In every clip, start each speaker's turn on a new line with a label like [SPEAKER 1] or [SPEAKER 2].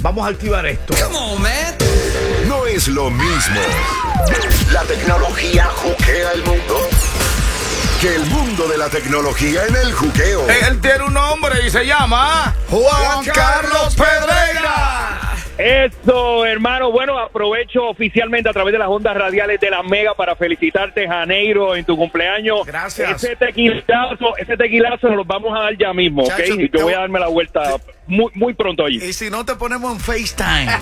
[SPEAKER 1] Vamos a activar esto.
[SPEAKER 2] No es lo mismo. La tecnología juquea el mundo. Que el mundo de la tecnología en el juqueo.
[SPEAKER 1] Él tiene un nombre y se llama Juan Carlos Pedreira.
[SPEAKER 3] Eso, hermano. Bueno, aprovecho oficialmente a través de las ondas radiales de la Mega para felicitarte, Janeiro, en tu cumpleaños.
[SPEAKER 1] Gracias.
[SPEAKER 3] Ese tequilazo, ese tequilazo nos lo vamos a dar ya mismo, ¿ok?
[SPEAKER 1] Chacho,
[SPEAKER 3] yo voy a darme la vuelta muy, muy pronto allí.
[SPEAKER 1] Y si no te ponemos en FaceTime.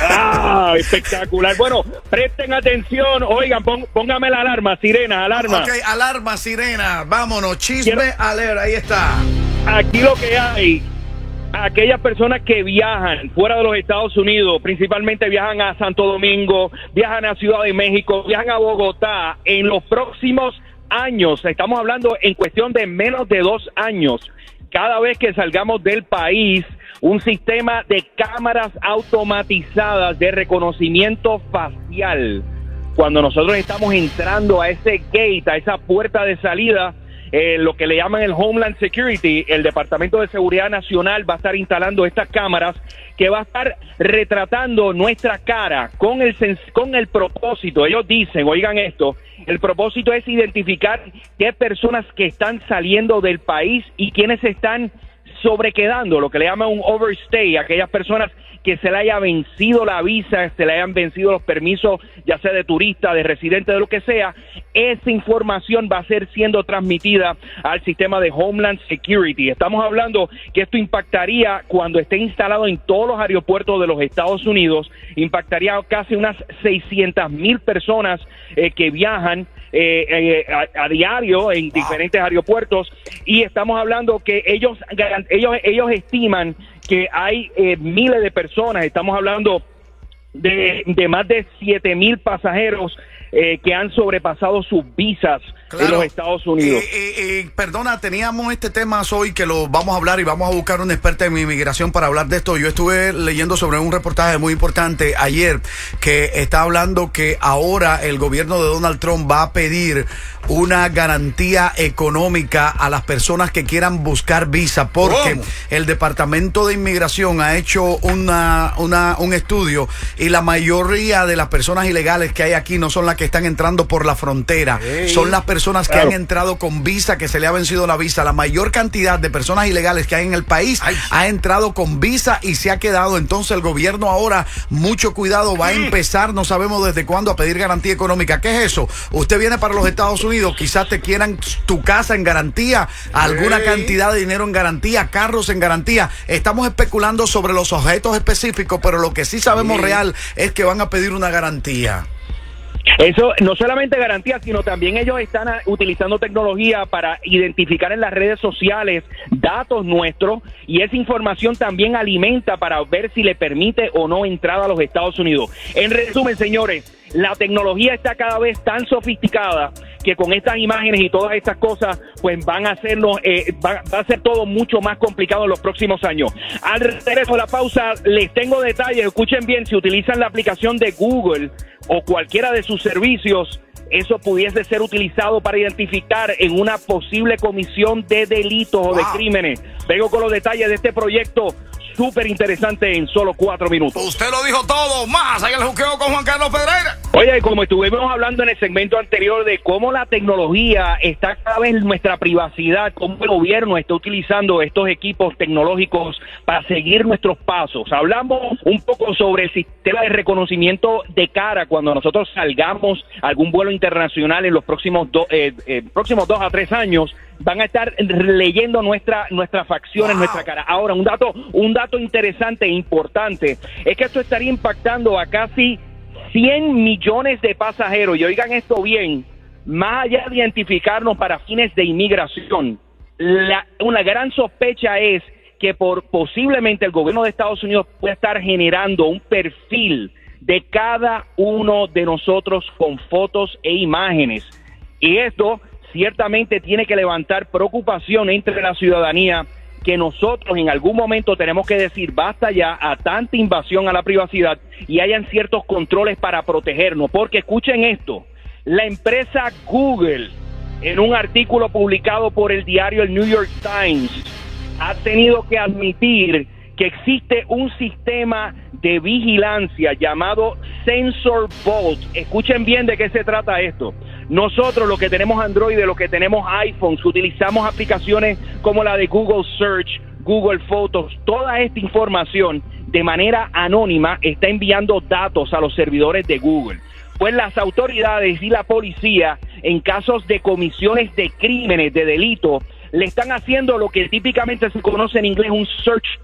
[SPEAKER 3] Ah, espectacular. Bueno, presten atención. Oigan, pon- póngame la alarma, sirena, alarma.
[SPEAKER 1] ok, alarma, sirena. Vámonos, chisme,
[SPEAKER 3] Quiero-
[SPEAKER 1] alert, ahí está.
[SPEAKER 3] Aquí lo que hay, aquellas personas que viajan fuera de los Estados Unidos, principalmente viajan a Santo Domingo, viajan a Ciudad de México, viajan a Bogotá, en los próximos años, estamos hablando en cuestión de menos de dos años, cada vez que salgamos del país, un sistema de cámaras automatizadas de reconocimiento facial. Cuando nosotros estamos entrando a ese gate, a esa puerta de salida, lo que le llaman el Homeland Security, el Departamento de Seguridad Nacional va a estar instalando estas cámaras que va a estar retratando nuestra cara con el con el propósito. Ellos dicen, oigan esto, el propósito es identificar qué personas que están saliendo del país y quienes están sobrequedando, lo que le llaman un overstay, aquellas personas que se le haya vencido la visa, se le hayan vencido los permisos, ya sea de turista, de residente, de lo que sea, esa información va a ser siendo transmitida al sistema de Homeland Security. Estamos hablando que esto impactaría cuando esté instalado en todos los aeropuertos de los Estados Unidos, impactaría casi unas 600 mil personas eh, que viajan eh, eh, a, a diario en diferentes aeropuertos y estamos hablando que ellos ellos ellos estiman que hay eh, miles de personas estamos hablando de, de más de 7 mil pasajeros eh, que han sobrepasado sus visas en los Estados Unidos.
[SPEAKER 1] Eh, eh, eh, perdona, teníamos este tema hoy que lo vamos a hablar y vamos a buscar un experto en inmigración para hablar de esto. Yo estuve leyendo sobre un reportaje muy importante ayer que está hablando que ahora el gobierno de Donald Trump va a pedir una garantía económica a las personas que quieran buscar visa porque
[SPEAKER 4] ¿Cómo?
[SPEAKER 1] el Departamento de Inmigración ha hecho una, una- un estudio y la mayoría de las personas ilegales que hay aquí no son las que están entrando por la frontera, son las personas que
[SPEAKER 4] Claro.
[SPEAKER 1] han entrado con visa, que se le ha vencido la visa. La mayor cantidad de personas ilegales que hay en el país ha entrado con visa y se ha quedado. Entonces el gobierno ahora, mucho cuidado, va a empezar, no sabemos desde cuándo, a pedir garantía económica. ¿Qué es eso? Usted viene para los Estados Unidos, quizás te quieran tu casa en garantía, alguna cantidad de dinero en garantía, carros en garantía. Estamos especulando sobre los objetos específicos, pero lo que sí sabemos real es que van a pedir una garantía.
[SPEAKER 3] Eso no solamente garantía, sino también ellos están utilizando tecnología para identificar en las redes sociales datos nuestros y esa información también alimenta para ver si le permite o no entrada a los Estados Unidos. En resumen, señores, la tecnología está cada vez tan sofisticada que con estas imágenes y todas estas cosas, pues van a hacernos, eh, va, va a ser todo mucho más complicado en los próximos años. Al regreso de la pausa, les tengo detalles. Escuchen bien, si utilizan la aplicación de Google o cualquiera de sus servicios, eso pudiese ser utilizado para identificar en una posible comisión de delitos o de crímenes. Vengo con los detalles de este proyecto súper interesante en solo cuatro minutos.
[SPEAKER 1] Usted lo dijo todo, más allá el juqueo con Juan Carlos Pedreira.
[SPEAKER 3] Oye, como estuvimos hablando en el segmento anterior de cómo la tecnología está cada vez en nuestra privacidad, cómo el gobierno está utilizando estos equipos tecnológicos para seguir nuestros pasos. Hablamos un poco sobre el sistema de reconocimiento de cara cuando nosotros salgamos a algún vuelo internacional en los próximos, do- eh, eh, próximos dos a tres años. Van a estar leyendo nuestra, nuestras facciones, nuestra cara. Ahora, un dato, un dato interesante e importante es que esto estaría impactando a casi 100 millones de pasajeros, y oigan esto bien, más allá de identificarnos para fines de inmigración, la- una gran sospecha es que por posiblemente el gobierno de Estados Unidos puede estar generando un perfil de cada uno de nosotros con fotos e imágenes. Y esto ciertamente tiene que levantar preocupación entre la ciudadanía que nosotros en algún momento tenemos que decir basta ya a tanta invasión a la privacidad y hayan ciertos controles para protegernos. Porque escuchen esto, la empresa Google, en un artículo publicado por el diario el New York Times, ha tenido que admitir que existe un sistema de vigilancia llamado Sensor Vault. Escuchen bien de qué se trata esto. Nosotros, los que tenemos Android, los que tenemos iPhones, utilizamos aplicaciones como la de Google Search, Google Photos, toda esta información de manera anónima está enviando datos a los servidores de Google. Pues las autoridades y la policía, en casos de comisiones de crímenes, de delitos, le están haciendo lo que típicamente se conoce en inglés un search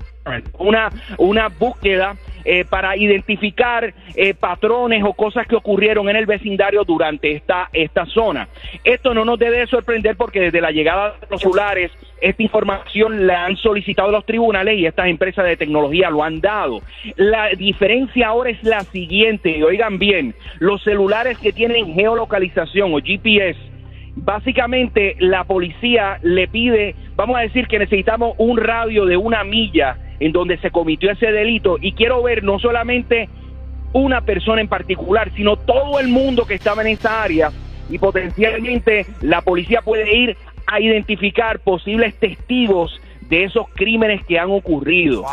[SPEAKER 3] una, una búsqueda eh, para identificar eh, patrones o cosas que ocurrieron en el vecindario durante esta, esta zona. Esto no nos debe sorprender porque desde la llegada de los celulares, esta información la han solicitado los tribunales y estas empresas de tecnología lo han dado. La diferencia ahora es la siguiente, y oigan bien, los celulares que tienen geolocalización o GPS, básicamente la policía le pide, vamos a decir que necesitamos un radio de una milla en donde se cometió ese delito. Y quiero ver no solamente una persona en particular, sino todo el mundo que estaba en esa área. Y potencialmente la policía puede ir a identificar posibles testigos de esos crímenes que han ocurrido.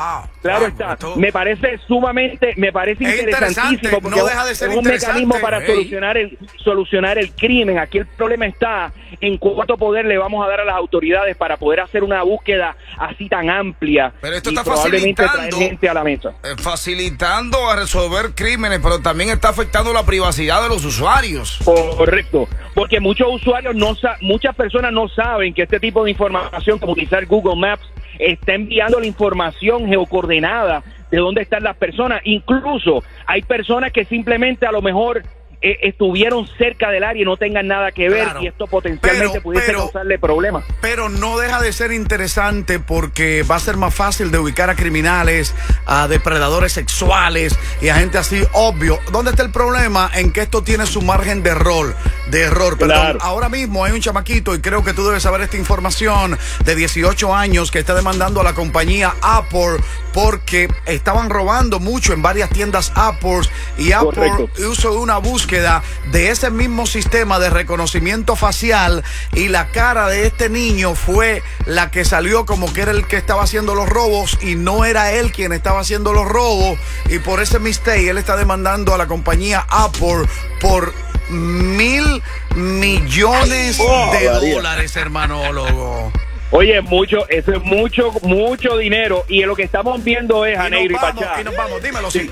[SPEAKER 3] claro está. Me parece sumamente, me parece interesantísimo porque es un mecanismo para solucionar el solucionar el crimen. Aquí el problema está en cuánto poder le vamos a dar a las autoridades para poder hacer una búsqueda así tan amplia.
[SPEAKER 4] Pero esto está facilitando
[SPEAKER 3] gente a la mesa.
[SPEAKER 4] Eh, facilitando a resolver crímenes, pero también está afectando la privacidad de los usuarios.
[SPEAKER 3] Correcto, porque muchos usuarios no muchas personas no saben que este tipo de información como utilizar Google Maps está enviando la información geocoordenada de dónde están las personas. Incluso hay personas que simplemente a lo mejor eh, estuvieron cerca del área y no tengan nada que ver y esto potencialmente pudiese causarle problemas.
[SPEAKER 1] Pero no deja de ser interesante porque va a ser más fácil de ubicar a criminales, a depredadores sexuales y a gente así, obvio. ¿Dónde está el problema? En que esto tiene su margen de error, de error. Perdón, ahora mismo hay un chamaquito y creo que tú debes saber esta información de 18 años que está demandando a la compañía Apple porque estaban robando mucho en varias tiendas Apple y Apple hizo una búsqueda de ese mismo sistema de reconocimiento facial y la cara de este niño fue la que salió como que era el que estaba haciendo los robos y no era él quien estaba haciendo los robos y por ese mistake él está demandando a la compañía Apple por mil millones oh, de dólares, hermanólogo.
[SPEAKER 3] Oye, mucho, eso es mucho, mucho dinero. Y lo que estamos viendo es, Janeiro y,
[SPEAKER 1] y, y nos vamos, dímelo, sí.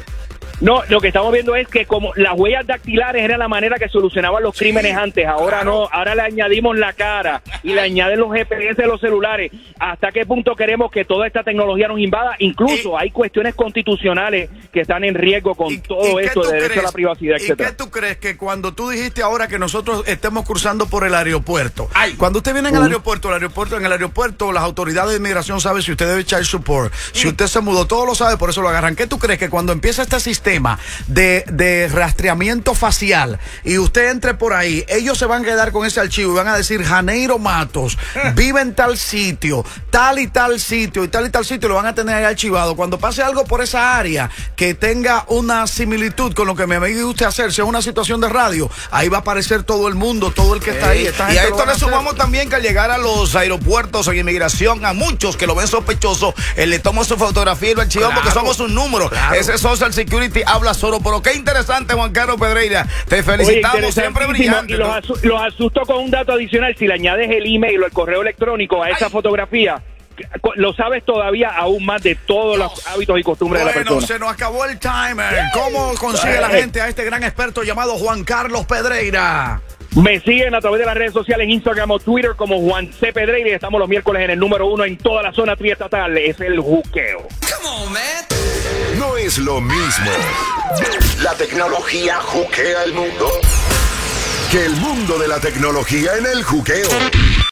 [SPEAKER 3] No, lo que estamos viendo es que como las huellas dactilares era la manera que solucionaban los crímenes antes, ahora no, ahora le añadimos la cara y le añaden los GPS de los celulares. ¿Hasta qué punto queremos que toda esta tecnología nos invada? Incluso hay cuestiones constitucionales que están en riesgo con todo esto de derecho a la privacidad,
[SPEAKER 1] ¿Y qué tú crees que cuando tú dijiste ahora que nosotros estemos cruzando por el aeropuerto, cuando usted viene en el aeropuerto, el aeropuerto, en el aeropuerto, las autoridades de inmigración saben si usted debe echar support, si usted se mudó, todo lo sabe, por eso lo agarran. ¿Qué tú crees que cuando empieza este sistema tema de, de rastreamiento facial y usted entre por ahí, ellos se van a quedar con ese archivo y van a decir Janeiro Matos vive en tal sitio, tal y tal sitio y tal y tal sitio, lo van a tener ahí archivado. Cuando pase algo por esa área que tenga una similitud con lo que me usted hacer, si es una situación de radio, ahí va a aparecer todo el mundo, todo el que está ahí.
[SPEAKER 4] y a esto le sumamos también que al llegar a los aeropuertos o en inmigración, a muchos que lo ven sospechoso, él le toma su fotografía y lo archiva porque somos un número. Ese Social Security habla solo. Pero qué interesante, Juan Carlos Pedreira. Te felicitamos, siempre brillante.
[SPEAKER 3] Y los, asusto con un dato adicional. Si le añades el email o el correo electrónico a esa fotografía, lo sabes todavía aún más de todos los hábitos y costumbres de la persona.
[SPEAKER 1] se nos acabó el timer. ¿Cómo consigue la gente a este gran experto llamado Juan Carlos Pedreira?
[SPEAKER 3] Me siguen a través de las redes sociales, Instagram o Twitter como Juan C. Pedreira y estamos los miércoles en el número uno en toda la zona triestatal. Es el juqueo.
[SPEAKER 2] Es lo mismo. La tecnología juquea el mundo que el mundo de la tecnología en el juqueo.